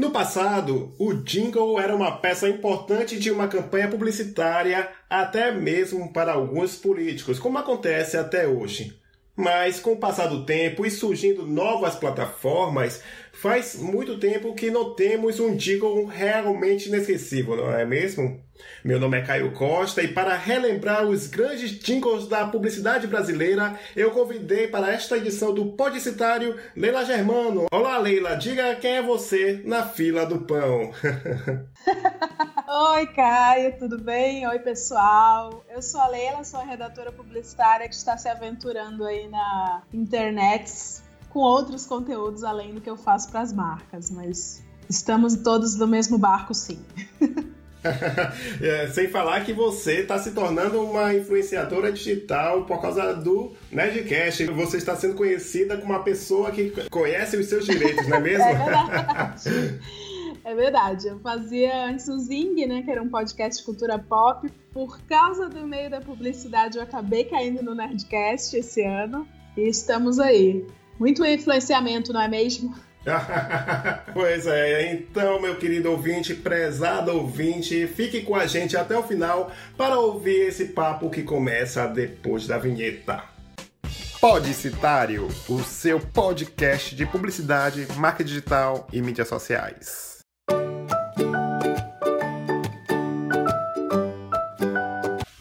No passado, o jingle era uma peça importante de uma campanha publicitária, até mesmo para alguns políticos, como acontece até hoje. Mas com o passar do tempo e surgindo novas plataformas, faz muito tempo que não temos um jingle realmente inesquecível, não é mesmo? Meu nome é Caio Costa e para relembrar os grandes jingles da publicidade brasileira, eu convidei para esta edição do Podicitário Leila Germano. Olá, Leila, diga quem é você na fila do pão. Oi, Caio, tudo bem? Oi, pessoal. Eu sou a Leila, sou a redatora publicitária que está se aventurando aí na internet com outros conteúdos além do que eu faço para as marcas, mas estamos todos no mesmo barco, sim. é, sem falar que você está se tornando uma influenciadora digital por causa do Nerdcast. Você está sendo conhecida como uma pessoa que conhece os seus direitos, não é mesmo? é verdade. É verdade. Eu fazia antes o Zing, né, que era um podcast de cultura pop. Por causa do meio da publicidade, eu acabei caindo no Nerdcast esse ano. E estamos aí. Muito influenciamento, não é mesmo? pois é, então, meu querido ouvinte, prezado ouvinte, fique com a gente até o final para ouvir esse papo que começa depois da vinheta. Podicitário, o seu podcast de publicidade, marca digital e mídias sociais.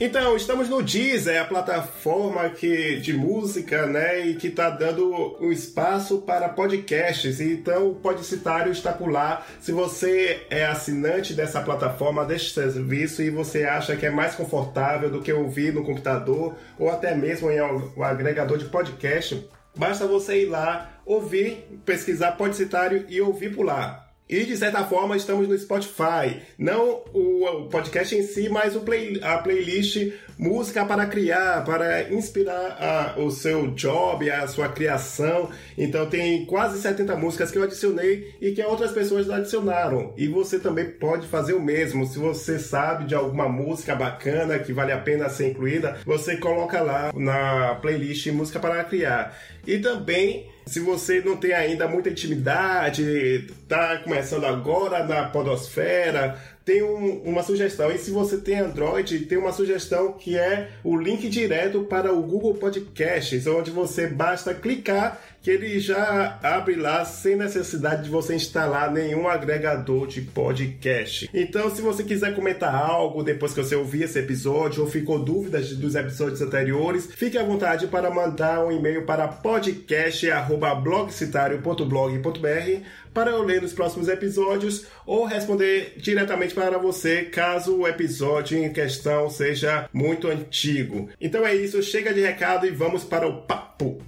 Então, estamos no Deezer, a plataforma que, de música, né, e que está dando um espaço para podcasts. Então, o Podicitário está por lá. Se você é assinante dessa plataforma, deste serviço e você acha que é mais confortável do que ouvir no computador ou até mesmo em um agregador de podcast, basta você ir lá, ouvir, pesquisar Podicitário e ouvir por lá. E de certa forma estamos no Spotify. Não o, podcast em si, mas play, a playlist Música para Criar, para inspirar a, o seu job, a sua criação. Então tem quase 70 músicas que eu adicionei e que outras pessoas adicionaram. E você também pode fazer o mesmo. Se você sabe de alguma música bacana que vale a pena ser incluída, você coloca lá na playlist Música para Criar. E também se você não tem ainda muita intimidade, está começando agora na podosfera, tem um, uma sugestão. E se você tem Android, tem uma sugestão que é o link direto para o Google Podcasts, onde você basta clicar que ele já abre lá sem necessidade de você instalar nenhum agregador de podcast. Então, se você quiser comentar algo depois que você ouvir esse episódio ou ficou dúvidas dos episódios anteriores, fique à vontade para mandar um e-mail para podcast@blogcitario.blog.br para eu ler nos próximos episódios ou responder diretamente para você caso o episódio em questão seja muito antigo. Então é isso, chega de recado e vamos para o papo.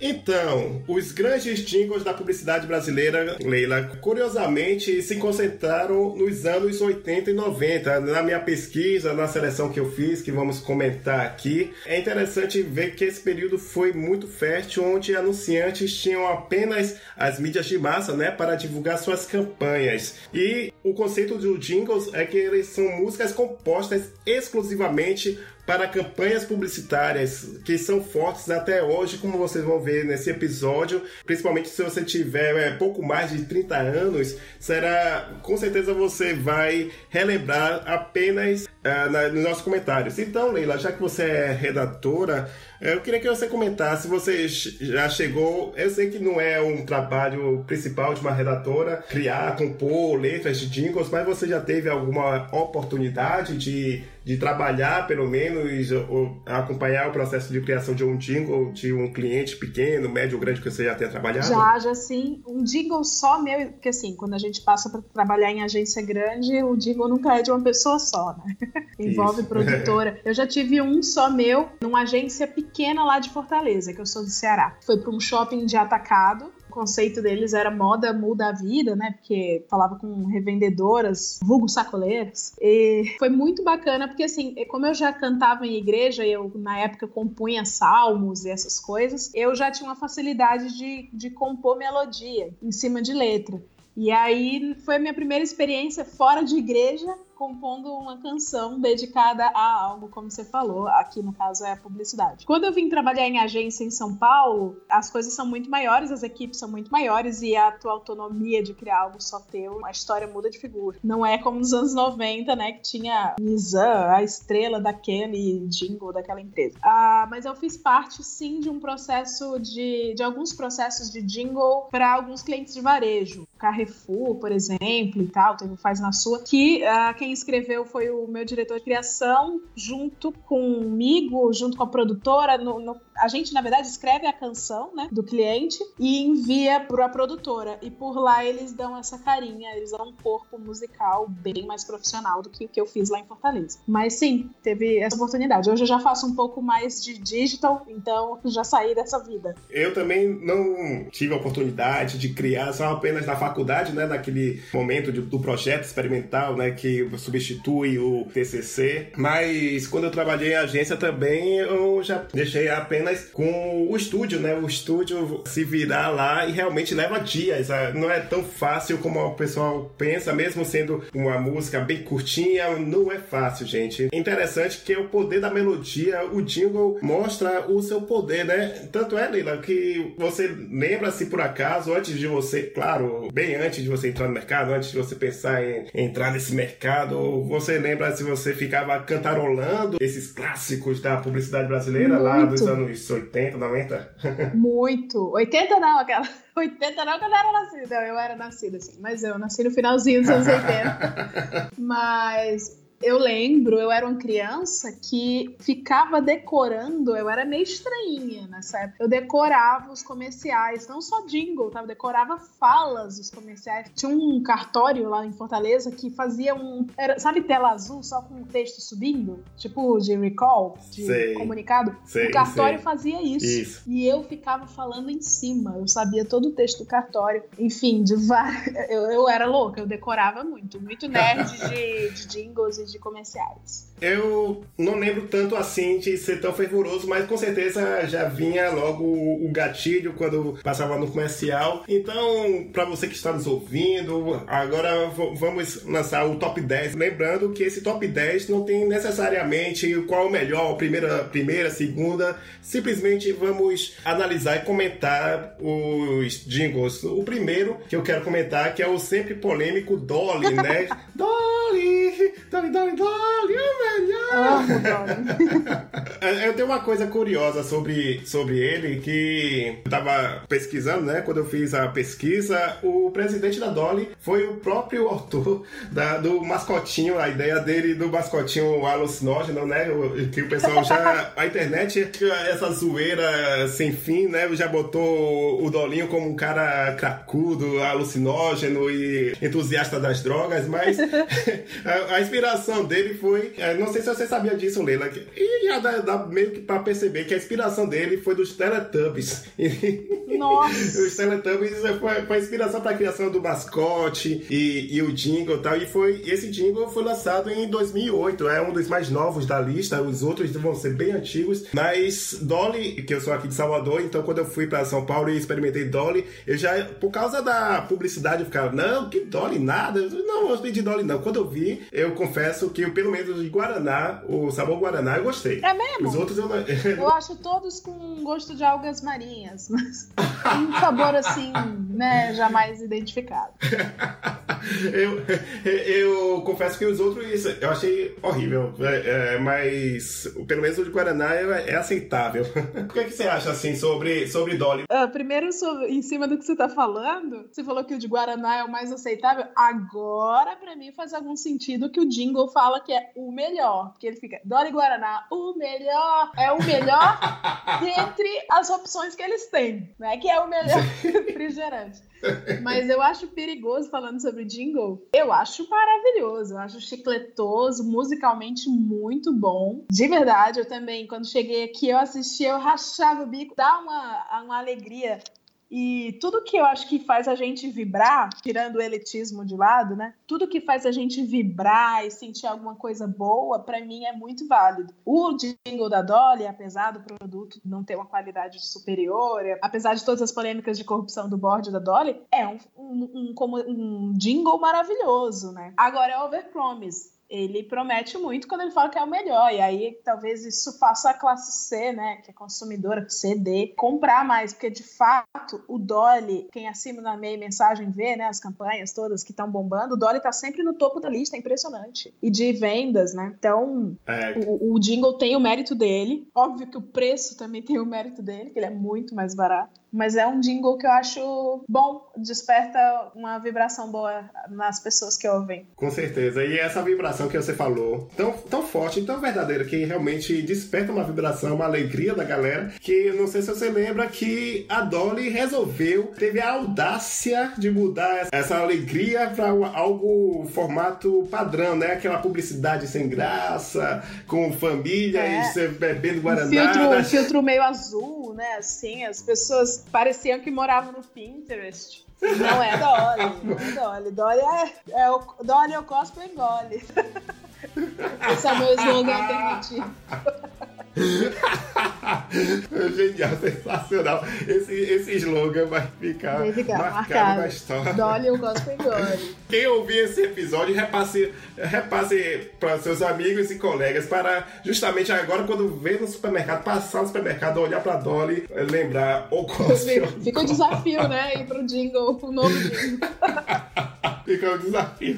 Então, os grandes jingles da publicidade brasileira, Leila, curiosamente se concentraram nos anos 80 e 90. Na minha pesquisa, na seleção que eu fiz, que vamos comentar aqui, é interessante ver que esse período foi muito fértil, onde anunciantes tinham apenas as mídias de massa, né, para divulgar suas campanhas. E o conceito dos jingles é que eles são músicas compostas exclusivamente para campanhas publicitárias que são fortes até hoje, como vocês vão ver nesse episódio. Principalmente se você tiver é, pouco mais de 30 anos, será com certeza você vai relembrar apenas uh, na, nos nossos comentários. Então, Leila, já que você é redatora, é, eu queria que você comentasse, você já chegou, eu sei que não é um trabalho principal de uma redatora, criar, compor letras de jingles, mas você já teve alguma oportunidade de, de trabalhar, pelo menos, ou acompanhar o processo de criação de um jingle de um cliente pequeno, médio ou grande que você já tenha trabalhado? Já, já sim. Um jingle só meu, porque assim, quando a gente passa para trabalhar em agência grande, o jingle nunca é de uma pessoa só, né? Envolve Isso. produtora. eu já tive um só meu, numa agência pequena lá de Fortaleza, que eu sou do Ceará. Foi para um shopping de atacado. Conceito deles era moda muda a vida, né? Porque falava com revendedoras, vulgo sacoleiras. E foi muito bacana, porque assim, como eu já cantava em igreja, eu na época compunha salmos e essas coisas, eu já tinha uma facilidade de, de compor melodia em cima de letra. E aí foi a minha primeira experiência fora de igreja compondo uma canção dedicada a algo, como você falou, aqui no caso é a publicidade. Quando eu vim trabalhar em agência em São Paulo, as coisas são muito maiores, as equipes são muito maiores e a tua autonomia de criar algo só teu, a história muda de figura. Não é como nos anos 90, né, que tinha Nizam, a estrela daquele jingle daquela empresa. Ah, mas eu fiz parte sim de um processo de, de alguns processos de jingle para alguns clientes de varejo. Carrefour, por exemplo, e tal, teve Faz na Sua, que uh, quem escreveu foi o meu diretor de criação, junto comigo, junto com a produtora. No, no, a gente, na verdade, escreve a canção né, do cliente e envia para a produtora. E por lá eles dão essa carinha, eles dão um corpo musical bem mais profissional do que o que eu fiz lá em Fortaleza. Mas sim, teve essa oportunidade. Hoje eu já faço um pouco mais de digital, então já saí dessa vida. Eu também não tive a oportunidade de criar só apenas na faculdade, né, naquele momento de, do projeto experimental, né, que substitui o TCC. Mas quando eu trabalhei em agência também, eu já deixei apenas com o estúdio, né, o estúdio se virar lá e realmente leva dias. Ah, não é tão fácil como o pessoal pensa, mesmo sendo uma música bem curtinha, não é fácil, gente. Interessante que o poder da melodia, o jingle mostra o seu poder, né? Tanto é, Leila, que você lembra se por acaso, antes de você, claro, bem antes de você entrar no mercado, antes de você pensar em entrar nesse mercado, você lembra se você ficava cantarolando esses clássicos da publicidade brasileira Muito. lá dos anos 80, 90? Muito. 80 não, aquela. 80 não, que eu não era nascida. Eu era nascida, assim. Mas eu nasci no finalzinho dos anos 80. mas eu lembro, eu era uma criança que ficava decorando, eu era meio estranhinha nessa época. Eu decorava os comerciais, não só jingle, tá? Eu decorava falas dos comerciais. Tinha um cartório lá em Fortaleza que fazia um. Era, sabe, tela azul só com o texto subindo? Tipo de recall, de sei, comunicado? Sei, o cartório sei. fazia isso. isso. E eu ficava falando em cima. Eu sabia todo o texto do cartório. Enfim, de eu, eu era louca, eu decorava muito. Muito nerd de, de jingles e de comerciais. Eu não lembro tanto assim de ser tão fervoroso, mas com certeza já vinha logo o gatilho quando passava no comercial. Então, para você que está nos ouvindo, agora vamos lançar o top 10. Lembrando que esse top 10 não tem necessariamente qual é o melhor, primeira, primeira, segunda. Simplesmente vamos analisar e comentar os jingles. O primeiro que eu quero comentar que é o sempre polêmico Dolly, né? Dolly, Dolly, Dolly, Dolly. Eu tenho uma coisa curiosa sobre, sobre ele que eu tava pesquisando, né? Quando eu fiz a pesquisa, o presidente da Dolly foi o próprio autor da, do mascotinho, a ideia dele do mascotinho alucinógeno, né? Que o pessoal já. A internet, essa zoeira sem fim, né? Já botou o Dolinho como um cara cracudo, alucinógeno e entusiasta das drogas, mas a, a inspiração dele foi. Não sei se você sabia disso, Leila. E já dá, dá meio que pra perceber que a inspiração dele foi dos Teletubbies. Nossa! Os Teletubbies foi, foi a inspiração pra criação do mascote e, e o jingle e tal. E foi, esse jingle foi lançado em 2008. É um dos mais novos da lista. Os outros vão ser bem antigos. Mas Dolly, que eu sou aqui de Salvador, então quando eu fui pra São Paulo e experimentei Dolly, eu já, por causa da publicidade, eu ficava, não, que Dolly nada. Eu, não, eu não de Dolly não. Quando eu vi, eu confesso que pelo menos de Guaraná, o sabor Guaraná, eu gostei. É mesmo? Os outros eu não. eu acho todos com gosto de algas marinhas, mas um sabor assim, né, jamais identificado. eu, eu confesso que os outros eu achei horrível, é, é, mas pelo menos o de Guaraná é, é aceitável. o que, é que você acha assim sobre, sobre Dolly? Uh, primeiro, sobre, em cima do que você tá falando, você falou que o de Guaraná é o mais aceitável. Agora, para mim, faz algum sentido que o jingle fala que é o melhor, porque ele fica Dolly Guaraná, o melhor, é o melhor dentre as opções que eles têm, né? Que é o melhor refrigerante. Mas eu acho perigoso falando sobre jingle. Eu acho maravilhoso, eu acho chicletoso, musicalmente muito bom. De verdade, eu também, quando cheguei aqui, eu assisti, eu rachava o bico, dá uma, uma alegria e tudo que eu acho que faz a gente vibrar, tirando o elitismo de lado, né? Tudo que faz a gente vibrar e sentir alguma coisa boa, para mim é muito válido. O jingle da Dolly, apesar do produto não ter uma qualidade superior, apesar de todas as polêmicas de corrupção do board da Dolly, é um, um, um, um jingle maravilhoso, né? Agora é overpromise ele promete muito quando ele fala que é o melhor. E aí talvez isso faça a classe C, né, que é consumidora, CD, comprar mais, porque de fato o Dolly, quem acima na meia mensagem vê, né, as campanhas todas que estão bombando, o Dolly tá sempre no topo da lista, é impressionante. E de vendas, né? Então, é. o, o jingle tem o mérito dele. Óbvio que o preço também tem o mérito dele, que ele é muito mais barato. Mas é um jingle que eu acho bom, desperta uma vibração boa nas pessoas que ouvem. Com certeza. E essa vibração que você falou, tão, tão forte, tão verdadeira, que realmente desperta uma vibração, uma alegria da galera, que não sei se você lembra que a Dolly resolveu, teve a audácia de mudar essa alegria para algo formato padrão, né? Aquela publicidade sem graça, com família é. e você bebendo Guaraná. Filtro, um filtro meio azul, né? Assim, as pessoas pareciam que moravam no Pinterest. Não é Dolly, não é Dolly. Dolly é, é o Dolly é o cosplay Dolly. Esse é o meu slogan alternativo. Genial, sensacional. Esse, esse slogan vai ficar, vai ficar marcado, marcado, na história. Dolly, eu gosto Dolly. Quem ouvir esse episódio, repasse, repasse para seus amigos e colegas para justamente agora, quando vê no supermercado, passar no supermercado, olhar para Dolly, lembrar o cosplay. Fica o desafio, né? Ir pro jingle, o novo jingle. Fica o desafio.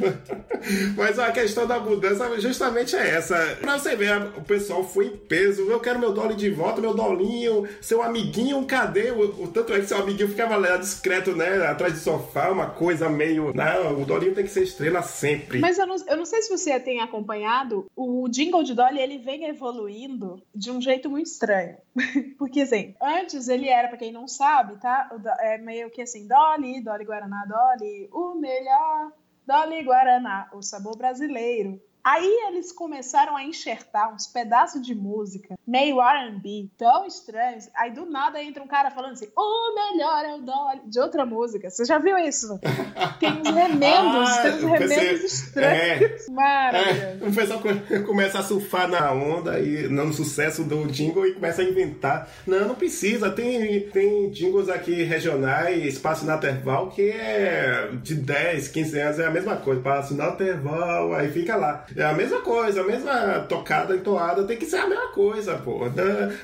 Mas a questão da mudança justamente é essa. Pra você ver, o pessoal foi em peso. Eu quero meu Dolly de volta, meu Dolinho, seu amiguinho, cadê? O, o tanto é que seu amiguinho ficava lá discreto, né? Atrás do sofá, uma coisa meio. Não, o Dolinho tem que ser estrela sempre. Mas eu não, eu não sei se você tem acompanhado, o jingle de Dolly ele vem evoluindo de um jeito muito estranho. Porque assim, antes ele era, pra quem não sabe, tá? É meio que assim, Dolly, Dolly Guaraná, Dolly, o melhor Dolly Guaraná, o sabor brasileiro. Aí eles começaram a enxertar uns pedaços de música meio R&B, tão estranhos. Aí do nada entra um cara falando assim, o melhor é o Dolly, de outra música. Você já viu isso? Tem uns remendos, ah, tem uns remendos pensei, estranhos. É, Maravilhoso. É, o pessoal começa a surfar na onda e no sucesso do jingle e começa a inventar. Não, não precisa. Tem, tem jingles aqui regionais, Espaço Naterval, que é de 10, 15 anos, é a mesma coisa. Espaço Naterval, aí fica lá. É a mesma coisa, a mesma tocada, entoada, tem que ser a mesma coisa, pô.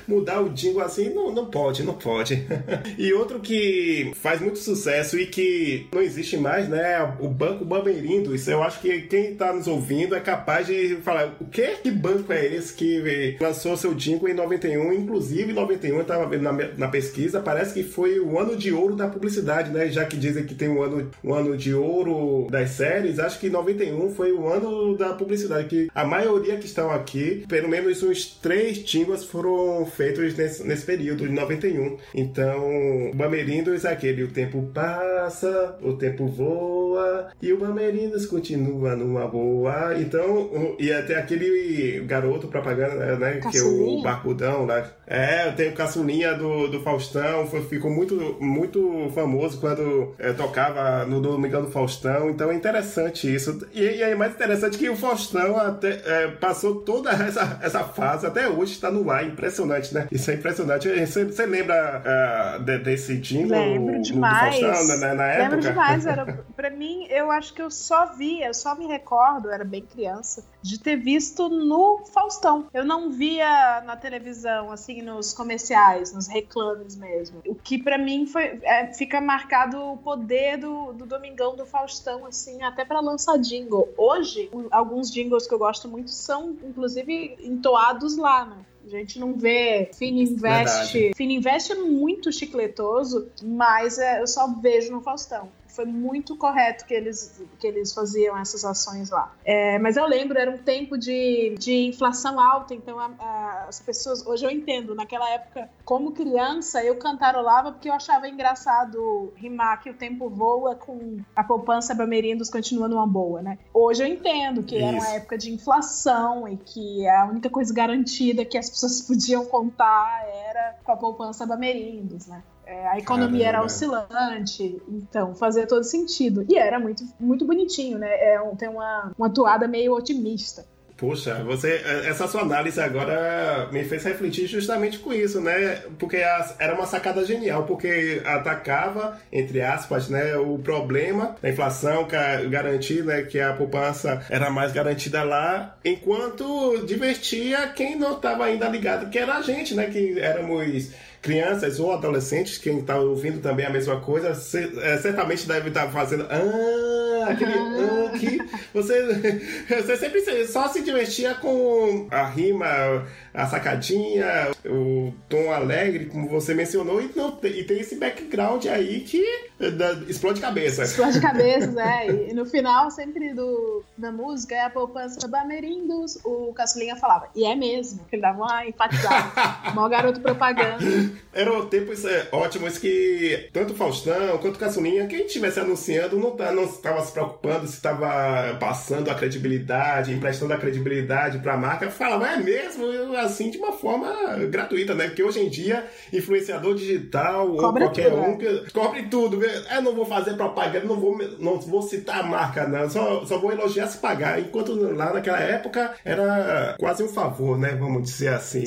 Mudar o jingle assim não, não pode, não pode. e outro que faz muito sucesso e que não existe mais, né? O Banco Bamerindo. Isso eu acho que quem tá nos ouvindo é capaz de falar: o que? Que banco é esse que lançou seu jingle em 91? Inclusive, em 91, eu tava vendo na, na pesquisa, parece que foi o ano de ouro da publicidade, né? Já que dizem que tem um ano, um ano de ouro das séries, acho que 91 foi o ano da publicidade que a maioria que estão aqui, pelo menos uns três jingles foram feitos nesse, nesse período, de 91. Então, o Bamerindos é aquele, o tempo passa, o tempo voa, e o Bamerindos continua numa boa. Então, e até aquele garoto propaganda, né, que é o Barcudão lá. É, tem o Caçulinha do, do Faustão, foi, ficou muito, muito famoso quando é, tocava no Domingão do Faustão, então é interessante isso. E, e é mais interessante que o Faustão até, é, passou toda essa, essa fase, até hoje está no ar, impressionante, né? Isso é impressionante. Você, você lembra uh, de, desse jingle? Lembro demais. Faustão, na, na época? Lembro demais. Era, pra mim, eu acho que eu só vi, eu só me recordo, era bem criança, de ter visto no Faustão. Eu não via na televisão, assim, nos comerciais, nos reclames mesmo. O que para mim foi, é, fica marcado o poder do, do Domingão do Faustão, assim, até para lançar jingle. Hoje, alguns jingles que eu gosto muito são, inclusive, entoados lá, né? A gente não vê Fininvest. Fininvest é muito chicletoso, mas é, eu só vejo no Faustão foi muito correto que eles, que eles faziam essas ações lá. É, mas eu lembro, era um tempo de, de inflação alta, então a, a, as pessoas. Hoje eu entendo, naquela época, como criança, eu cantarolava porque eu achava engraçado rimar que o tempo voa com a poupança Bamerindos continua numa boa, né? Hoje eu entendo que Isso. era uma época de inflação e que a única coisa garantida que as pessoas podiam contar era com a poupança Bamerindos, né? É, a economia Caramba. era oscilante, então fazia todo sentido. E era muito, muito bonitinho, né? É tem uma, uma toada meio otimista. Poxa, você, essa sua análise agora me fez refletir justamente com isso, né? Porque era uma sacada genial, porque atacava, entre aspas, né, o problema da inflação, garantir né, que a poupança era mais garantida lá, enquanto divertia quem não estava ainda ligado, que era a gente, né? Que éramos crianças ou adolescentes, quem está ouvindo também a mesma coisa, é, certamente deve estar tá fazendo. Ah, aquele ah, que você, você sempre só se divertia com a rima, a sacadinha, o tom alegre, como você mencionou, e, não, e tem esse background aí que da, explode cabeça. Explode cabeça, é. E no final, sempre do, da música, é a poupança Bamerindos, o Caçulinha falava, e é mesmo, que ele dava uma enfatizada. Mó garoto propaganda. Eram tempos é, ótimos que tanto Faustão quanto Caçulinha, quem estivesse anunciando, não, tá, não estava se preocupando se estava passando a credibilidade, emprestando a credibilidade para a marca, falava, é mesmo, assim, de uma forma gratuita, né? Porque hoje em dia, influenciador digital Cobra ou qualquer tudo, um, é. cobre tudo. Eu não vou fazer propaganda, não vou, não vou citar a marca, não. Só, só vou elogiar se pagar. Enquanto lá naquela época era quase um favor, né? Vamos dizer assim.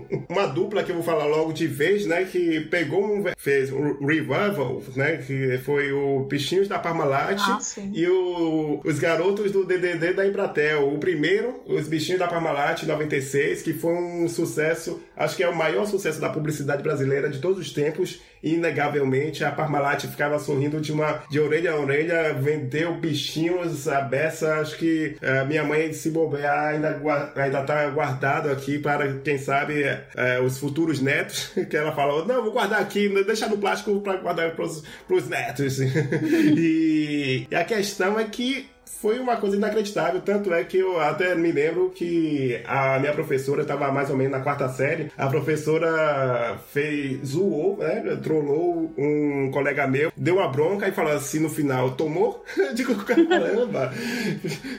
uma dupla que eu vou falar logo de vez, né? Que pegou um. fez um revival, né? Que foi o Pichinhos da Parmalat ah, e o, os garotos do DDD da Embratel. O primeiro, os Bichinhos da Parmalat, 96, que foi um sucesso, acho que é o maior sucesso da publicidade brasileira de todos os tempos. Inegavelmente, a Parmalat ficava sorrindo de uma de orelha a orelha, vendeu bichinhos a beça. Acho que uh, minha mãe, se bobear, ainda, ainda tá guardado aqui para, quem sabe, uh, os futuros netos. Que ela falou: Não, vou guardar aqui, deixar no plástico para guardar para os netos. e, e a questão é que foi uma coisa inacreditável. Tanto é que eu até me lembro que a minha professora estava mais ou menos na quarta série. A professora fez, zoou, né? Trollou um colega meu, deu uma bronca e falou assim no final: tomou? Digo, caramba!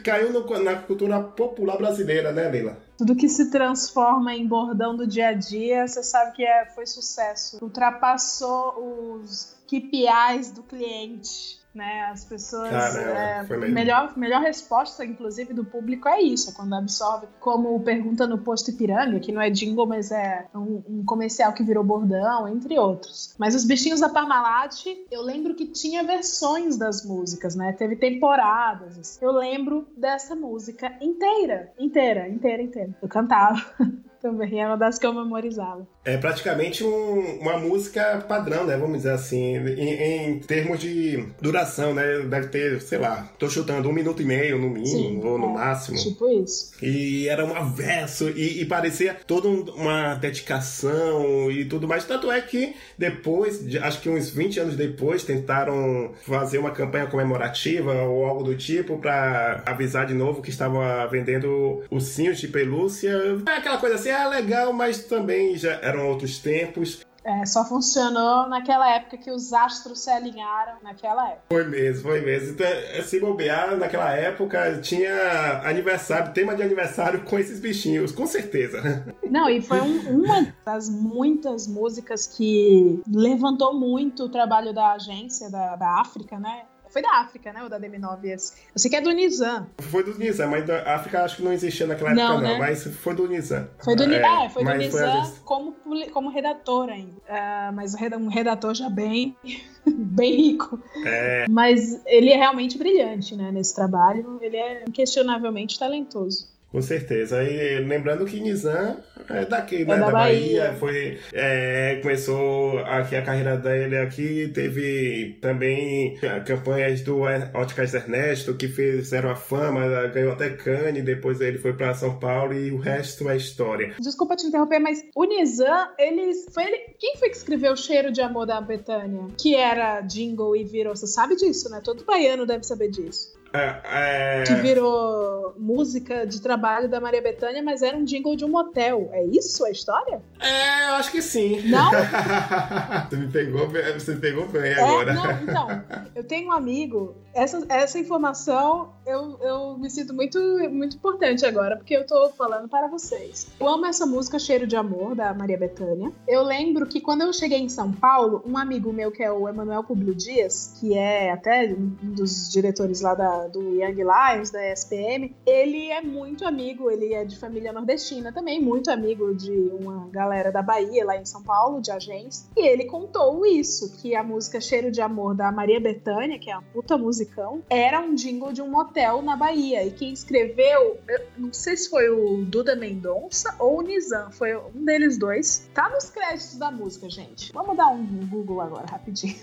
Caiu no, na cultura popular brasileira, né, Leila? Tudo que se transforma em bordão do dia a dia, você sabe que é, foi sucesso. Ultrapassou os KPIs do cliente né? As pessoas. Caramba, é, melhor, melhor resposta, inclusive, do público é isso, é quando absorve. Como pergunta no posto Ipiranga, que não é jingle, mas é um, um comercial que virou bordão, entre outros. Mas os bichinhos da Parmalat, eu lembro que tinha versões das músicas, né? Teve temporadas. Eu lembro dessa música inteira, inteira, inteira, inteira. Eu cantava. Também é uma das que eu memorizava. É praticamente um, uma música padrão, né? Vamos dizer assim, em, em, termos de duração, né? Deve ter, sei lá, tô chutando um minuto e meio no mínimo, Sim, ou no é, máximo. Tipo isso. E era um verso, e, e, parecia toda uma dedicação e tudo mais. Tanto é que depois, acho que uns 20 anos depois, tentaram fazer uma campanha comemorativa ou algo do tipo para avisar de novo que estava vendendo ursinhos de pelúcia. É aquela coisa assim, é legal, mas também já eram outros tempos. É, só funcionou naquela época que os astros se alinharam naquela época. Foi mesmo, foi mesmo. Então, é, se bobear, naquela época tinha aniversário, tema de aniversário com esses bichinhos, com certeza. Não, e foi um, uma das muitas músicas que levantou muito o trabalho da agência da, da África, né? Foi da África, né? O da DM9 esse. Eu sei que é do Nizam. Foi do Nizam, mas da África acho que não existia naquela época, não. Né? Mas foi do Nizam. Foi do, é, é, foi do Nizam como, como redator ainda. Uh, mas um redator já bem, bem rico. É. Mas ele é realmente brilhante, né? Nesse trabalho. Ele é inquestionavelmente talentoso. Com certeza. E lembrando que Nizam é daqui, é né? É da, da Bahia. Bahia. Foi, é, começou aqui a carreira dele aqui. Teve também campanhas do Óticas Ernesto, que fizeram a fama, ganhou até Cannes, depois ele foi para São Paulo e o resto é história. Desculpa te interromper, mas o Nizam, eles. Foi ele, quem foi que escreveu o Cheiro de Amor da Betânia? Que era jingle e virou. Você sabe disso, né? Todo baiano deve saber disso. É, é... Que virou música de trabalho da Maria Bethânia, mas era um jingle de um motel. É isso a história? É, eu acho que sim. Não? você, me pegou, você me pegou bem é, agora. Não, então, eu tenho um amigo, essa, essa informação eu, eu me sinto muito, muito importante agora, porque eu tô falando para vocês. Eu amo essa música Cheiro de Amor, da Maria Bethânia. Eu lembro que quando eu cheguei em São Paulo, um amigo meu, que é o Emanuel Publio Dias, que é até um dos diretores lá da do Young Lions, da SPM, ele é muito amigo, ele é de família nordestina também, muito amigo de uma galera da Bahia, lá em São Paulo, de agência. E ele contou isso, que a música Cheiro de Amor da Maria Bethânia, que é uma puta musicão, era um jingle de um motel na Bahia. E quem escreveu, não sei se foi o Duda Mendonça ou o Nizam, foi um deles dois. Tá nos créditos da música, gente. Vamos dar um Google agora, rapidinho.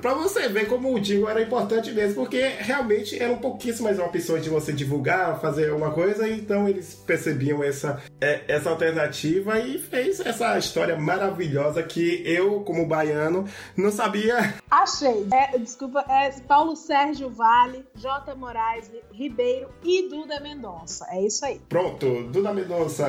Pra você ver como o jingle era importante mesmo, porque realmente eram pouquíssimas opções de você divulgar, fazer uma coisa, então eles percebiam essa, é, essa alternativa e fez essa história maravilhosa que eu, como baiano, não sabia. Achei. É, desculpa, é Paulo Sérgio Vale, J. Moraes Ribeiro e Duda Mendonça. É isso aí. Pronto, Duda Mendonça.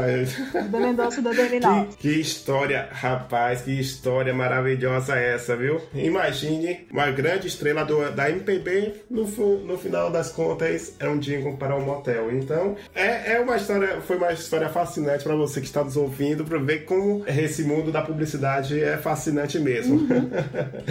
Duda Mendonça da Dominal. Que, que história, rapaz, que história maravilhosa essa, viu? Imagine uma grande estrela do, da MPB, no, no final das contas, é um jingle para um motel. Então, é, é uma história, foi uma história fascinante para você que está nos ouvindo, para ver como esse mundo da publicidade é fascinante mesmo. Uhum.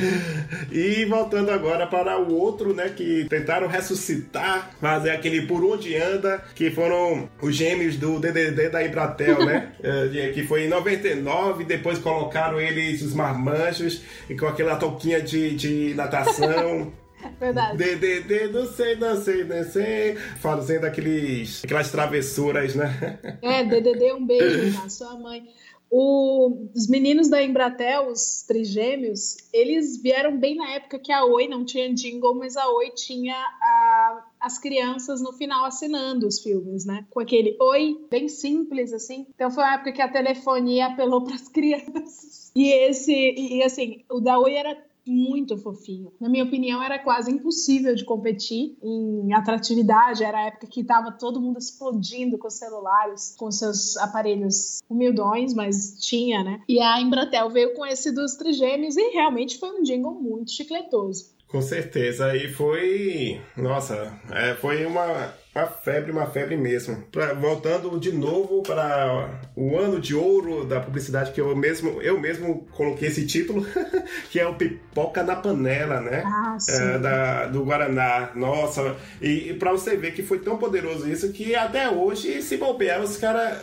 e voltando agora para o outro, né, que tentaram ressuscitar, fazer aquele Por Onde Anda, que foram os gêmeos do DDD da Embratel, né, é, que foi em 99, depois colocaram eles, os marmanjos, e com aquela touquinha de, de natação. Verdade. DDD, não sei, não sei, não sei. Fazendo aqueles, aquelas travessuras, né? É, DDD, um beijo na sua mãe. O, os meninos da Embratel, os trigêmeos, eles vieram bem na época que a Oi não tinha jingle, mas a Oi tinha a, as crianças no final assinando os filmes, né? Com aquele Oi, bem simples, assim. Então foi uma época que a telefonia apelou para as crianças. E esse, e, e assim, o da Oi era muito fofinho. Na minha opinião, era quase impossível de competir em atratividade. Era a época que estava todo mundo explodindo com os celulares, com seus aparelhos humildões, mas tinha, né? E a Embratel veio com esse dos trigêmeos e realmente foi um jingle muito chicletoso. Com certeza. E foi. Nossa, é, foi uma uma febre, uma febre mesmo. Pra, voltando de novo para o ano de ouro da publicidade que eu mesmo, eu mesmo coloquei esse título, que é o Pipoca na Panela, né? Ah, sim. É, da, do Guaraná. Nossa, e, e para você ver que foi tão poderoso isso que até hoje, se bobear, os caras.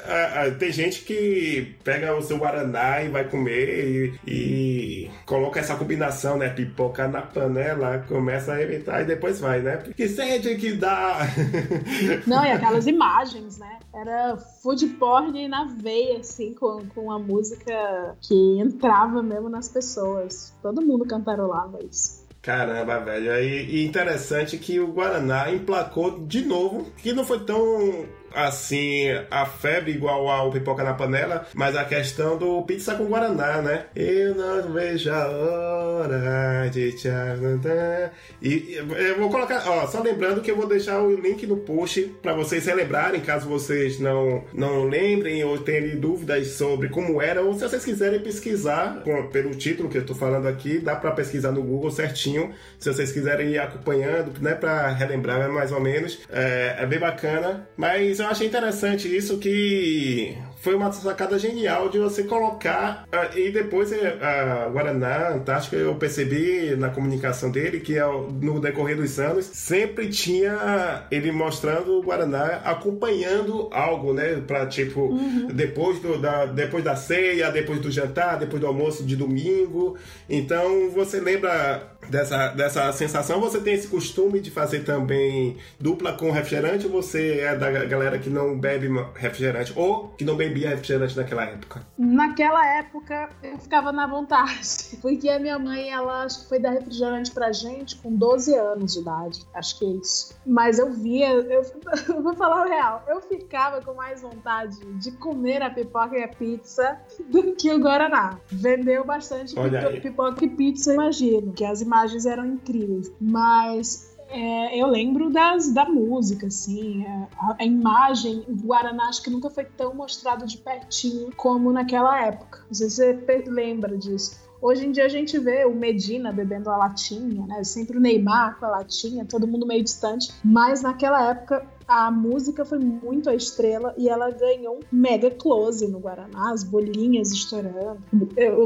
Tem gente que pega o seu Guaraná e vai comer e, e coloca essa combinação, né? Pipoca na panela, começa a evitar e depois vai, né? Porque sede que dá. Não, e aquelas imagens, né? Era food porn na veia, assim, com, com a música que entrava mesmo nas pessoas. Todo mundo cantarolava isso. Caramba, velho. E, e interessante que o Guaraná emplacou de novo, que não foi tão assim, a febre igual ao pipoca na panela, mas a questão do pizza com guaraná, né? Eu não vejo a hora de te E eu vou colocar, ó, só lembrando que eu vou deixar o link no post para vocês relembrarem, caso vocês não, não lembrem ou tenham dúvidas sobre como era, ou se vocês quiserem pesquisar com, pelo título que eu tô falando aqui, dá para pesquisar no Google certinho, se vocês quiserem ir acompanhando, né, para relembrar mais ou menos. É, é bem bacana, mas eu achei interessante isso que foi uma sacada genial de você colocar uh, e depois a uh, eh, Guaraná Antártica eu percebi na comunicação dele que no decorrer dos anos sempre tinha ele mostrando o Guaraná acompanhando algo, né, para tipo uhum. depois do da depois da ceia, depois do jantar, depois do almoço de domingo. Então você lembra dessa, dessa sensação? Você tem esse costume de fazer também dupla com refrigerante ou você é da galera que não bebe refrigerante ou que não bebia refrigerante naquela época? Naquela época eu ficava na vontade, porque a minha mãe ela acho que foi dar refrigerante pra gente com 12 anos de idade, acho que é isso. Mas eu via, eu, eu vou falar o real, eu ficava com mais vontade de comer a pipoca e a pizza do que o Guaraná. Vendeu bastante pipoca e pizza, imagino, que as imagens eram incríveis. Mas é, eu lembro das, da música, assim, é, a, a, imagem, o Guaraná acho que nunca foi tão mostrado de pertinho como naquela época. Você lembra disso. Hoje em dia a gente vê o Medina bebendo a latinha, né? Sempre o Neymar com a latinha, todo mundo meio distante. Mas naquela época a música foi muito a estrela e ela ganhou um mega close no Guaraná, as bolinhas estourando.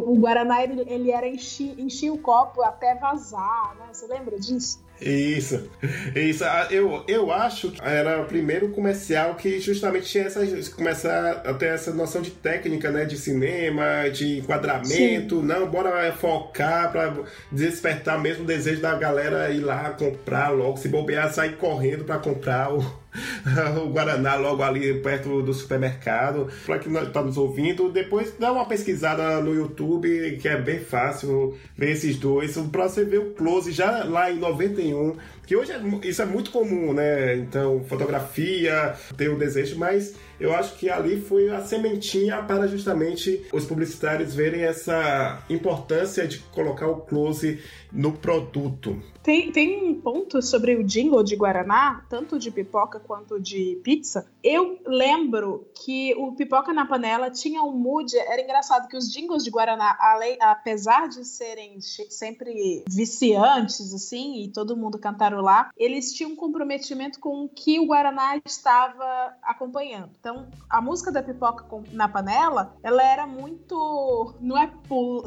O, Guaraná, ele, ele era encher, encher o copo até vazar, né? Você lembra disso? Isso, isso. Ah, eu, eu acho que era o primeiro comercial que justamente tinha essa. começar a ter essa noção de técnica, né? De cinema, de enquadramento. Sim. Não, bora focar para despertar mesmo o desejo da galera ir lá comprar logo, se bobear, sair correndo para comprar o o Guaraná logo ali perto do supermercado. Para quem está nos ouvindo, depois dá uma pesquisada no YouTube, que é bem fácil ver esses dois. Para você ver o close já lá em 91 que hoje é, isso é muito comum, né? Então, fotografia, ter o desejo, mas eu acho que ali foi a sementinha para justamente os publicitários verem essa importância de colocar o close no produto. Tem, tem um ponto sobre o jingle de Guaraná, tanto de pipoca quanto de pizza. Eu lembro que o pipoca na panela tinha um mood. Era engraçado que os jingles de Guaraná, apesar de serem sempre viciantes, assim, e todo mundo cantarolar, eles tinham um comprometimento com o que o Guaraná estava acompanhando. Então, a música da pipoca na panela, ela era muito. Não é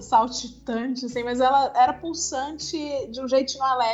saltitante, assim, mas ela era pulsante de um jeitinho alegre,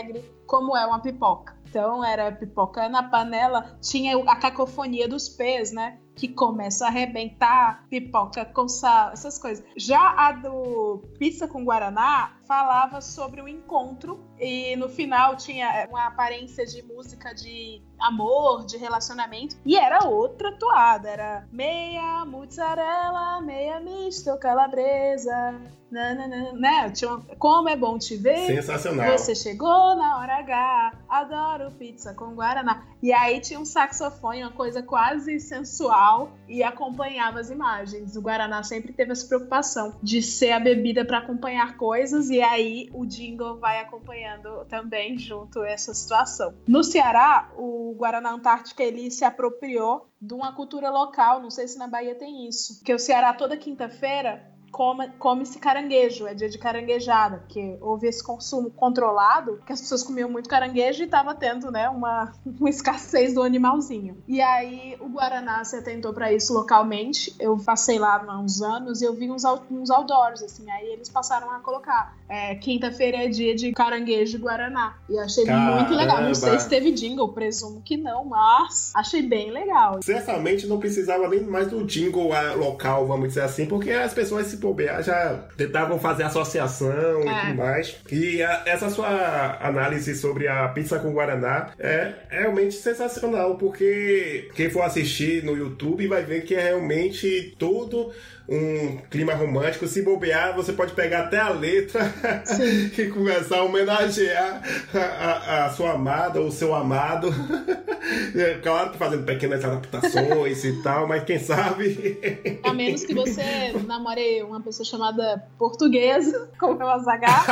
como é uma pipoca. Então era pipoca na panela, tinha a cacofonia dos pés, né? Que começa a arrebentar, pipoca com sal, essas coisas. Já a do pizza com guaraná falava sobre o encontro e no final tinha uma aparência de música de amor, de relacionamento e era outra toada, era meia mozzarella, meia misto calabresa, né? Tinha Como é bom te ver. Sensacional. Você chegou na hora H. Adoro pizza com Guaraná. E aí tinha um saxofone, uma coisa quase sensual, e acompanhava as imagens. O Guaraná sempre teve essa preocupação de ser a bebida para acompanhar coisas, e aí o jingle vai acompanhando também junto essa situação. No Ceará, o Guaraná Antártica ele se apropriou de uma cultura local, não sei se na Bahia tem isso, porque o Ceará toda quinta-feira come-se caranguejo, é dia de caranguejada, porque houve esse consumo controlado, que as pessoas comiam muito caranguejo e estava tendo, né, uma, uma escassez do animalzinho. E aí o Guaraná se atentou para isso localmente. Eu passei lá há uns anos e eu vi uns, uns outdoors, assim, aí eles passaram a colocar. É, Quinta-feira é dia de caranguejo e Guaraná. E achei Caramba. muito legal. Não sei se teve jingle, presumo que não, mas achei bem legal. Certamente não precisava nem mais do jingle local, vamos dizer assim, porque as pessoas se bobear já tentavam fazer associação é. e tudo mais. E a, essa sua análise sobre a pizza com Guaraná é realmente sensacional, porque quem for assistir no YouTube vai ver que é realmente todo um clima romântico. Se bobear, você pode pegar até a letra e começar a homenagear a, a, a sua amada ou seu amado. É, claro que fazendo pequenas adaptações e tal, mas quem sabe. A menos que você namore uma pessoa chamada portuguesa, como é o Azaghal,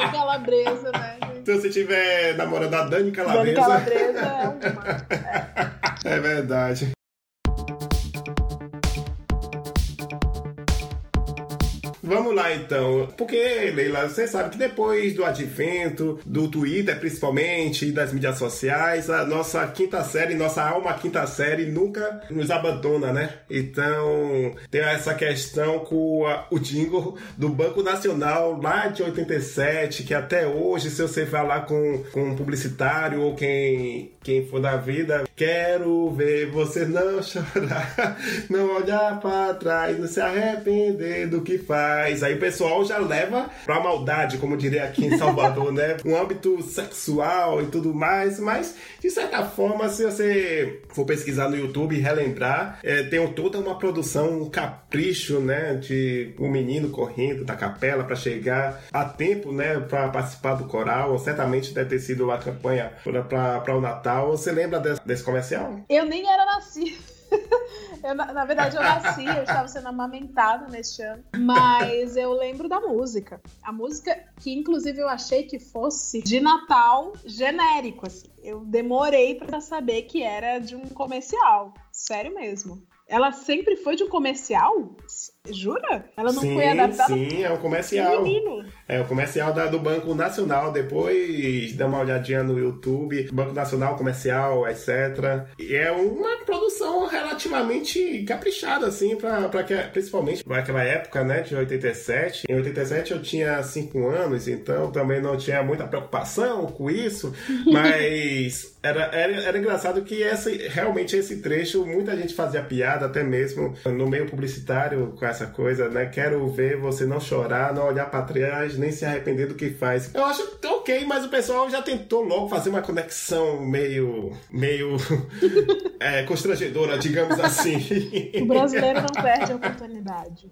ou calabresa, né? Então, se tiver namorando a Dani Calabresa. Dani Calabresa é um É, é verdade. Vamos lá então. Porque, Leila, você sabe que depois do advento, do Twitter principalmente, e das mídias sociais, a nossa quinta série, nossa alma quinta série nunca nos abandona, né? Então, tem essa questão com a, o jingle do Banco Nacional lá de 87, que até hoje, se você falar com, com um publicitário ou quem, quem for da vida, quero ver você não chorar, não olhar para trás, não se arrepender do que faz Aí o pessoal já leva pra maldade, como diria aqui em Salvador, né? Um âmbito sexual e tudo mais, mas de certa forma, se você for pesquisar no YouTube e relembrar, é, tem toda uma produção, um capricho, né? De um menino correndo da capela para chegar a tempo, né? Para participar do coral. Certamente deve ter sido uma campanha para o Natal. Você lembra desse, desse comercial? Eu nem era nascido. Eu, na, na, verdade, eu nasci, eu estava sendo amamentada neste ano. Mas eu lembro da música. A música que, inclusive, eu achei que fosse de Natal genérico, assim. Eu demorei para saber que era de um comercial. Sério mesmo. ela sempre foi de um comercial? Jura? Ela não sim, foi adaptada? Sim, é um comercial. Menino. É o comercial da, do Banco Nacional. Depois dá uma olhadinha no YouTube. Banco Nacional, comercial, etc. E é uma produção relativamente caprichada, assim, pra, pra que, principalmente naquela época, né, de 87. Em 87 eu tinha 5 anos, então também não tinha muita preocupação com isso. Mas era, era, era engraçado que essa, realmente esse trecho, muita gente fazia piada, até mesmo no meio publicitário, com essa coisa, né? Quero ver você não chorar, não olhar para trás, nem se arrepender do que faz. Eu acho ok, mas o pessoal já tentou logo fazer uma conexão meio. meio. é, constrangedora, digamos assim. o brasileiro não perde a oportunidade.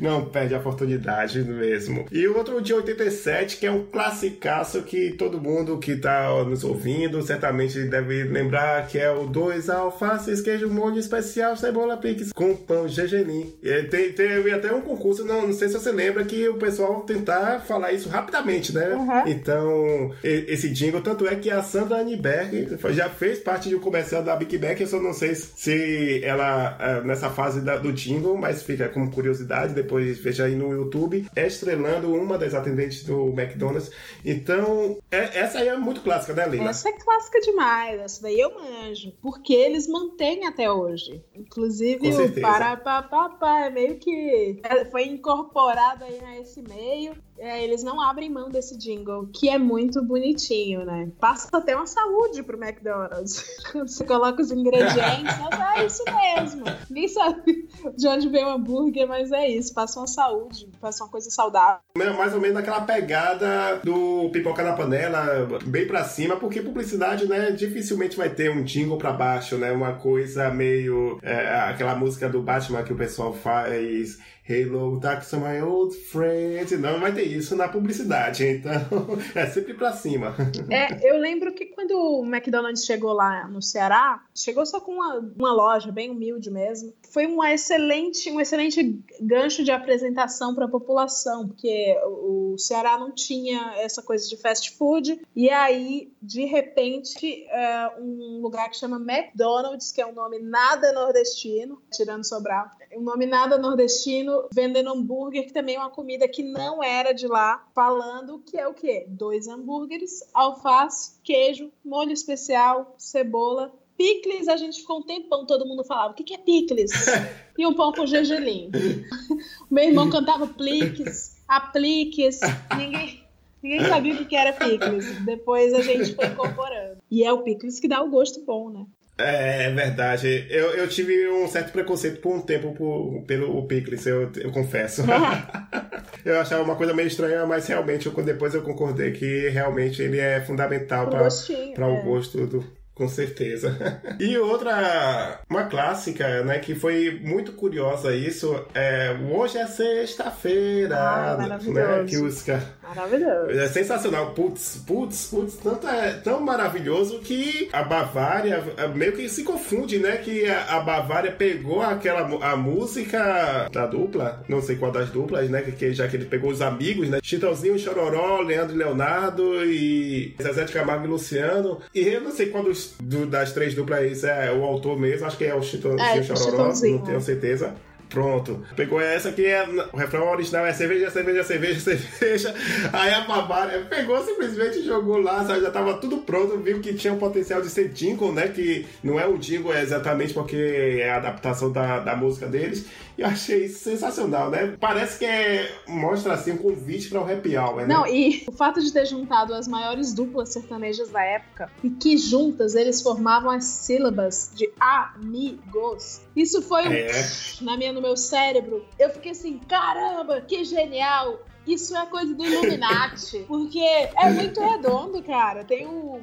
Não perde a oportunidade mesmo. E o outro de 87, que é um classicaço que todo mundo que tá nos ouvindo certamente deve lembrar, que é o dois alfaces, queijo molho especial, cebola pix com pão gergelim. Tem, teve até um concurso, não, não sei se você lembra, que o pessoal tentar falar isso rapidamente, né? Uhum. Então, esse jingle, tanto é que a Sandra Aniberg já fez parte de um comercial da Big Mac, eu só não sei se ela, é, nessa fase da, do jingle, mas fica como curiosidade, depois veja aí no YouTube, é estrelando uma das atendentes do McDonald's. Então, é, essa aí é muito clássica, né, Lina? Essa é clássica demais, essa daí eu manjo, porque eles mantêm até hoje. Inclusive, o Para Papapá é meio que é, foi incorporado aí nesse meio é, eles não abrem mão desse jingle, que é muito bonitinho, né? Passa até uma saúde pro McDonald's. Quando você coloca os ingredientes, mas é isso mesmo. Nem sabe de onde vem o hambúrguer, mas é isso. Passa uma saúde, passa uma coisa saudável. Mais ou menos aquela pegada do pipoca na panela, bem pra cima, porque publicidade, né, dificilmente vai ter um jingle pra baixo, né? Uma coisa meio. É, aquela música do Batman que o pessoal faz Hello, that's my old friend. Não vai ter isso na publicidade, então é sempre pra cima. É, eu lembro que quando o McDonald's chegou lá no Ceará, chegou só com uma, uma loja bem humilde mesmo. Foi uma excelente, um excelente gancho de apresentação para a população, porque o Ceará não tinha essa coisa de fast food. E aí, de repente, é um lugar que chama McDonald's, que é um nome nada nordestino, tirando Sobral, um nome nada nordestino, vendendo hambúrguer, que também é uma comida que não era de lá, falando que é o quê? Dois hambúrgueres, alface, queijo, molho especial, cebola, picles, a gente ficou um tempão, todo mundo falava, o que, que é picles? e um pão com gergelim. Meu irmão cantava pliques, apliques, ninguém... Ninguém sabia o que era picles. Depois a gente foi incorporando. E é o picles que dá o gosto bom, né? É, é verdade. Eu, eu tive um certo preconceito por um tempo por, pelo Pickles, eu, eu confesso. eu achava uma coisa meio estranha, mas realmente eu, depois eu concordei que realmente ele é fundamental para é. o gosto do, com certeza. E outra, uma clássica, né, que foi muito curiosa isso, é Hoje é Sexta-feira, ah, né, que os Maravilhoso. É sensacional. Putz, putz, putz, tanto é tão maravilhoso que a Bavária é, meio que se confunde, né, que a, a Bavária pegou aquela a música da dupla, não sei qual das duplas, né, que já que ele pegou os amigos, né, Chitãozinho, Chororó, Leandro e Leonardo e Zezé de Camargo e Luciano, e eu não sei qual dos do, das três duplas é o autor mesmo, acho que é o Chitão, é, Chororó, não tenho certeza. Pronto. Pegou essa que é. O refrão original é cerveja, cerveja, cerveja, cerveja. Aí a Bavária pegou simplesmente jogou lá, sabe? Já tava tudo pronto, viu que tinha o potencial de ser jingle, né? Que não é o jingle é exatamente porque é a adaptação da, da música deles. E eu achei sensacional, né? Parece que é, mostra assim um convite para o happy hour, né? Não, e o fato de ter juntado as maiores duplas sertanejas da época e que juntas eles formavam as sílabas de amigos. Isso foi um é. na minha meu cérebro. Eu fiquei assim, caramba, que genial! Isso é coisa do Illuminati. porque é muito redondo, cara. Tem um,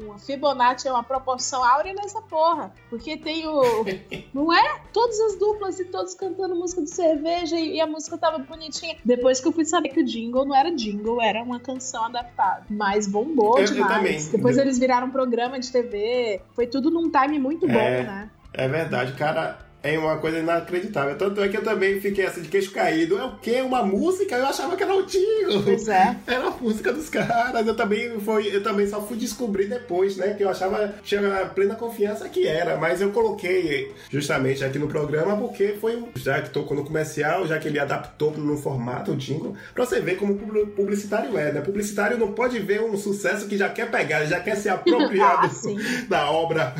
uma Fibonacci, é uma proporção áurea nessa porra. Porque tem o. Não é? Todas as duplas e todos cantando música de cerveja e, e a música tava bonitinha. Depois que eu fui saber que o jingle não era jingle, era uma canção adaptada. Mas bombou eu, demais. Eu Depois eles viraram um programa de TV. Foi tudo num time muito bom, é, né? É verdade, cara é uma coisa inacreditável. Tanto é que eu também fiquei assim de queixo caído. É o quê? Uma música? Eu achava que era o Dingo. Pois é. Era a música dos caras. Eu também, foi, eu também só fui descobrir depois, né? Que eu achava, tinha plena confiança que era. Mas eu coloquei justamente aqui no programa porque foi, já que tocou no comercial, já que ele adaptou no formato, o Dingo, pra você ver como publicitário é, né? Publicitário não pode ver um sucesso que já quer pegar, já quer se apropriar ah, da obra.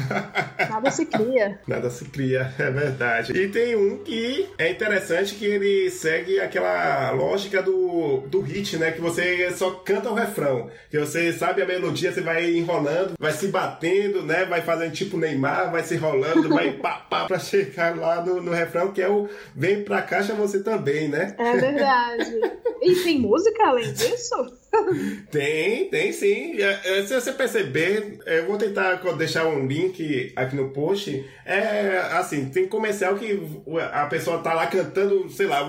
Nada se cria. Nada se cria, é verdade. E tem um que é interessante que ele segue aquela lógica do, do hit, né? Que você só canta o refrão. Que você sabe a melodia, você vai enrolando, vai se batendo, né? Vai fazendo tipo Neymar, vai se enrolando, vai pá, pá, pra chegar lá no, no refrão, que é o Vem pra caixa você também, né? É verdade. e tem música além disso? tem, tem sim. É, é, se você perceber, eu vou tentar deixar um link aqui no post. É assim, tem comercial que a pessoa tá lá cantando, sei lá,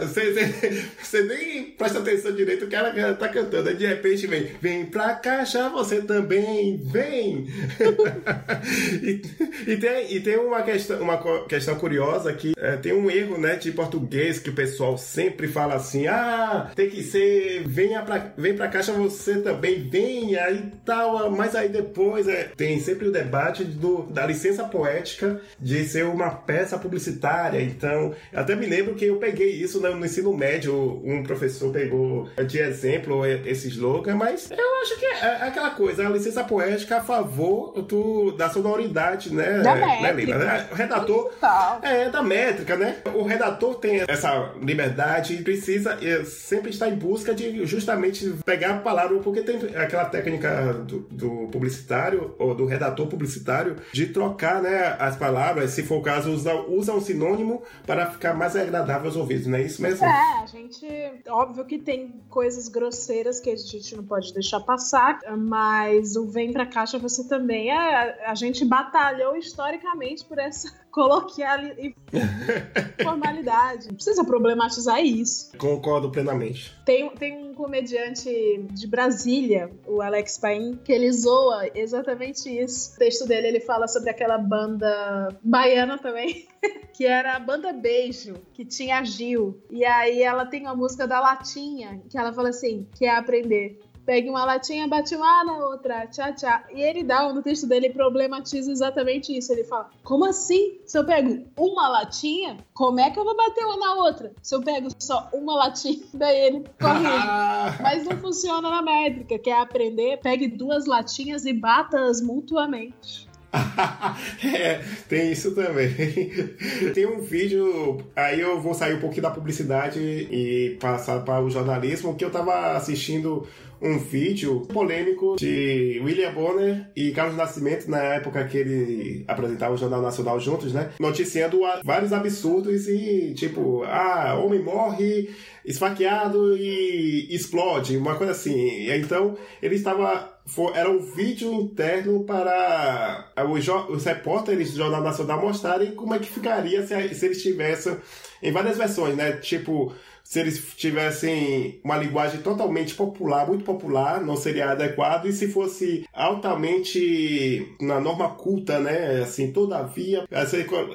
você, você, você nem presta atenção direito que ela tá cantando. Aí de repente vem, vem pra caixa, você também, vem! e, e, tem, e tem uma questão, uma questão curiosa que é, tem um erro né, de português que o pessoal sempre fala assim: ah, tem que ser, venha pra vem pra caixa você também, venha e tal. Mas aí depois é, tem sempre o debate do, da licença poética de ser uma peça publicitária. Então, até me lembro que eu peguei isso no, no ensino médio, um professor pegou de exemplo esse slogan, mas eu acho que é, é aquela coisa, a licença poética a favor do, da sonoridade, né? Da né. Né, O redator. Total. É, da métrica, né? O redator tem essa liberdade e precisa sempre estar em busca de justamente pegar a palavra, porque tem aquela técnica do, do, publicitário, ou do redator publicitário, de trocar né, as palavras, se for o caso, usa, usa um sinônimo para ficar mais agradável aos ouvidos, não é isso mesmo? É, a gente. Óbvio que tem coisas grosseiras que a gente não pode deixar passar, mas o Vem pra Caixa você também. É, a gente batalhou historicamente por essa coloquial e formalidade. Não precisa problematizar isso. Concordo plenamente. Tem, tem um comediante de Brasília, o Alex Paim, que ele zoa exatamente isso. O texto dele ele fala sobre aquela banda baiana também. que era a banda Beijo, que tinha a Gil. E aí ela tem uma música da Latinha, que ela fala assim, que é aprender pegue uma latinha, bate uma na outra, tchá, tchá. E ele dá, no texto dele, problematiza exatamente isso. Ele fala: como assim? Se eu pego uma latinha, como é que eu vou bater uma na outra? Se eu pego só uma latinha, daí ele corrige. Mas não funciona na métrica, que é aprender, pegue duas latinhas e bata-as mutuamente. é, tem isso também. tem um vídeo, aí eu vou sair um pouquinho da publicidade e passar para o jornalismo, que eu tava assistindo um vídeo polêmico de William Bonner e Carlos Nascimento, na época que ele apresentava o Jornal Nacional juntos, né? Noticiando vários absurdos e, tipo, ah, homem morre esfaqueado e explode, uma coisa assim. Então, ele estava. Era um vídeo interno para os, repórteres do Jornal Nacional mostrarem como é que ficaria se eles tivessem em várias versões, né? Tipo, se eles tivessem uma linguagem totalmente popular, muito popular, não seria adequado, e se fosse altamente na norma culta, né, assim, todavia,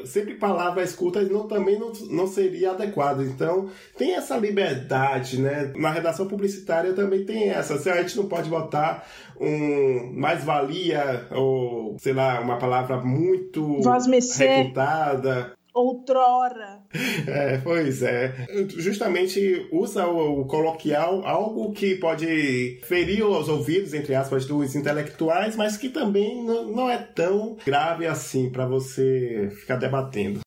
sempre palavras cultas não, também não, não seria adequado. Então, tem essa liberdade, né, na redação publicitária também tem essa, se a gente não pode botar um mais-valia, ou, sei lá, uma palavra muito refutada, outrora. É, pois é. Justamente usa o, coloquial, algo que pode ferir os ouvidos, entre aspas, dos intelectuais, mas que também não é tão grave assim para você ficar debatendo.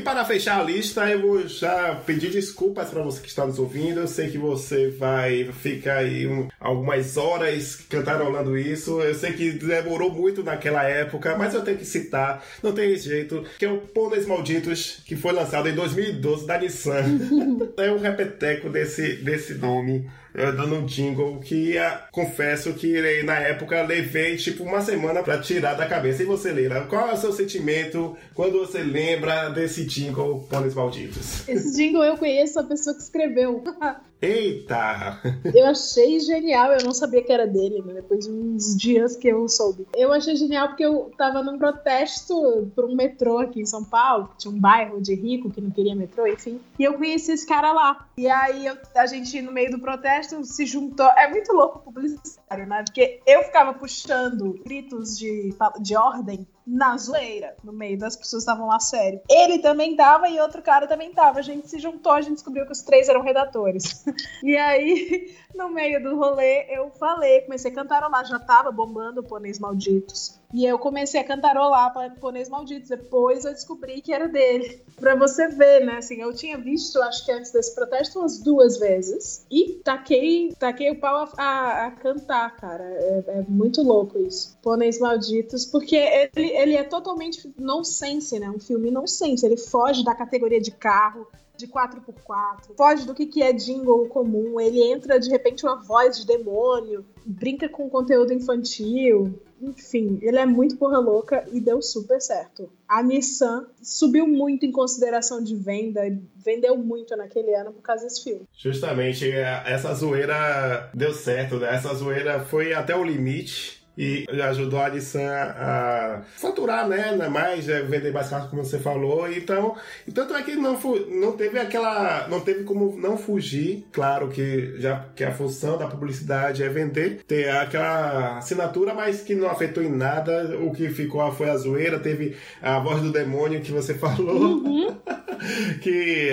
E para fechar a lista, eu vou já pedir desculpas para você que está nos ouvindo. Eu sei que você vai ficar aí um, algumas horas cantarolando isso. Eu sei que demorou muito naquela época, mas eu tenho que citar, não tem jeito, que é o Pôneis Malditos, que foi lançado em 2012 da Nissan. é um repeteco desse, desse nome dando um jingle que confesso que na época levei tipo uma semana para tirar da cabeça. E você, Leila, qual é o seu sentimento quando você lembra desse jingle Pôneis Malditos? Esse jingle eu conheço a pessoa que escreveu. Eita! Eu achei genial, eu não sabia que era dele, né? depois de uns dias que eu soube. Eu achei genial porque eu tava num protesto por um metrô aqui em São Paulo, que tinha um bairro de rico que não queria metrô, enfim. E eu conheci esse cara lá. E aí eu, a gente, no meio do protesto, se juntou. É muito louco publicitário, né? Porque eu ficava puxando gritos de, de ordem na zoeira, no meio das pessoas estavam lá sério. Ele também tava e outro cara também tava. A gente se juntou, a gente descobriu que os três eram redatores. e aí, no meio do rolê, eu falei, comecei a cantarolar, já tava bombando Pôneis Malditos. E eu comecei a cantarolar para Pôneis Malditos. Depois eu descobri que era dele. Pra você ver, né? Assim, eu tinha visto, acho que antes desse protesto, umas duas vezes. E taquei, taquei o pau a, a, a cantar, cara. É, é, muito louco isso. Pôneis Malditos, porque ele, ele é totalmente nonsense, né? Um filme nonsense. Ele foge da categoria de carro de 4x4, foge do que, que é jingle comum, ele entra de repente uma voz de demônio, brinca com conteúdo infantil, enfim, ele é muito porra louca e deu super certo. A Nissan subiu muito em consideração de venda, vendeu muito naquele ano por causa desse filme. Justamente, essa zoeira deu certo, né? Essa zoeira foi até o limite e ajudou a Nissan a faturar, né, né, mais, é, vender mais carros, como você falou. Então, e tanto é que não, não teve aquela, não teve como não fugir. Claro que já que a função da publicidade é vender, ter aquela assinatura, mas que não afetou em nada. O que ficou foi a zoeira. Teve a voz do demônio que você falou, uhum. que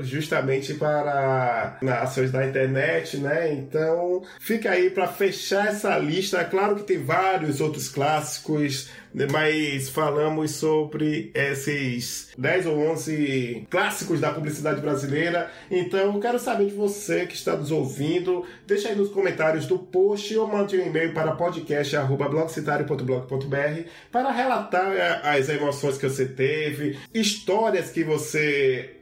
justamente para ações da internet, né? Então, fica aí para fechar essa lista. Claro que tem tem vários outros clássicos, né, mas falamos sobre esses 10 ou 11 clássicos da publicidade brasileira. Então, eu quero saber de você que está nos ouvindo. Deixa aí nos comentários do post ou mande um e-mail para podcast.blogcitario.blog.br para relatar eh, as emoções que você teve, histórias que você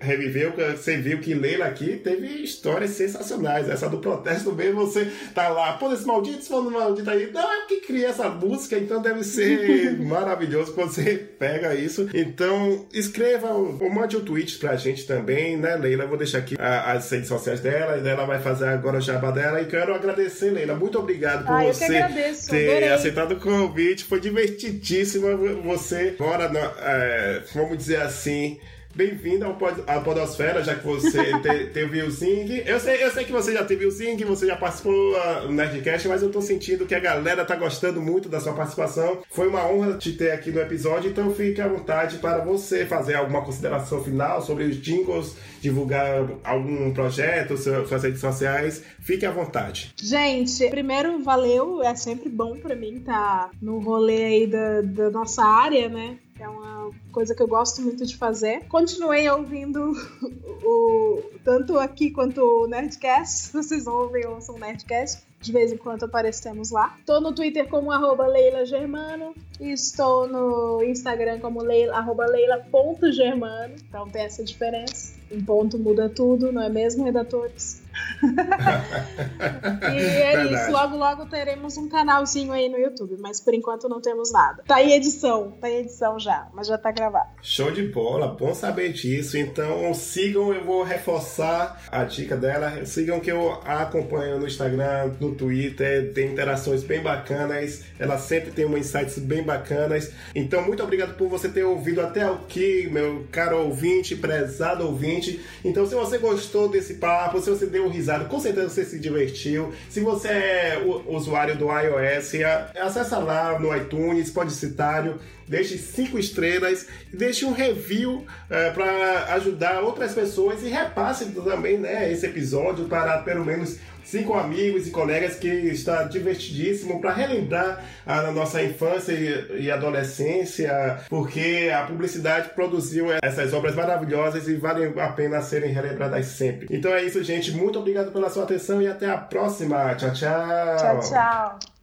reviveu, você viu que Leila aqui teve histórias sensacionais. Essa do protesto mesmo, você tá lá, pô, esse maldito, esse maldito aí, não, é o que cria essa música, então deve ser maravilhoso quando você pega isso. Então, escreva ou mande um tweet pra gente também, né, Leila? Eu vou deixar aqui as redes sociais dela, e ela vai fazer agora o jabá dela. E quero agradecer, Leila. Muito obrigado por ah, você ter Adorei. aceitado o convite. Foi divertidíssimo você. Agora, é, vamos dizer assim Bem-vindo ao pod, à Podosfera, já que você te, teve o Zing. Eu sei, eu sei que você já teve o Zing, você já participou uh, no Nerdcast, mas eu tô sentindo que a galera tá gostando muito da sua participação. Foi uma honra te ter aqui no episódio, então fique à vontade para você fazer alguma consideração final sobre os jingles, divulgar algum projeto, suas redes sociais. Fique à vontade. Gente, primeiro, valeu. É sempre bom para mim estar tá no rolê aí da, da nossa área, né? É uma coisa que eu gosto muito de fazer. Continuei ouvindo o, tanto aqui quanto o Nerdcast. Vocês ouvem ou ouçam o Nerdcast. De vez em quando aparecemos lá. Estou no Twitter como arroba Leila Germano. E estou no Instagram como Leila, Leila.germano. Então tem essa diferença. Um ponto muda tudo, não é mesmo, redatores? E é Verdade. isso. Logo, logo teremos um canalzinho aí no YouTube, mas por enquanto não temos nada. Tá em edição, tá em edição já, mas já tá gravado. Show de bola, bom saber disso. Então sigam, eu vou reforçar a dica dela. Sigam que eu a acompanho no Instagram, no Twitter, tem interações bem bacanas. Ela sempre tem uma insights bem bacanas. Então, muito obrigado por você ter ouvido até aqui, meu caro ouvinte, prezado ouvinte. Então, se você gostou desse papo, se você deu deu risada, com certeza você se divertiu. Se você é usuário do iOS, acessa lá no iTunes, Podicitário, deixe cinco estrelas deixe um review é, para ajudar outras pessoas e repasse também né, esse episódio para pelo menos cinco amigos e colegas que está divertidíssimo para relembrar a nossa infância e, adolescência, porque a publicidade produziu essas obras maravilhosas e valem a pena serem relembradas sempre. Então é isso, gente. Muito obrigado pela sua atenção e até a próxima. Tchau, tchau. Tchau, tchau.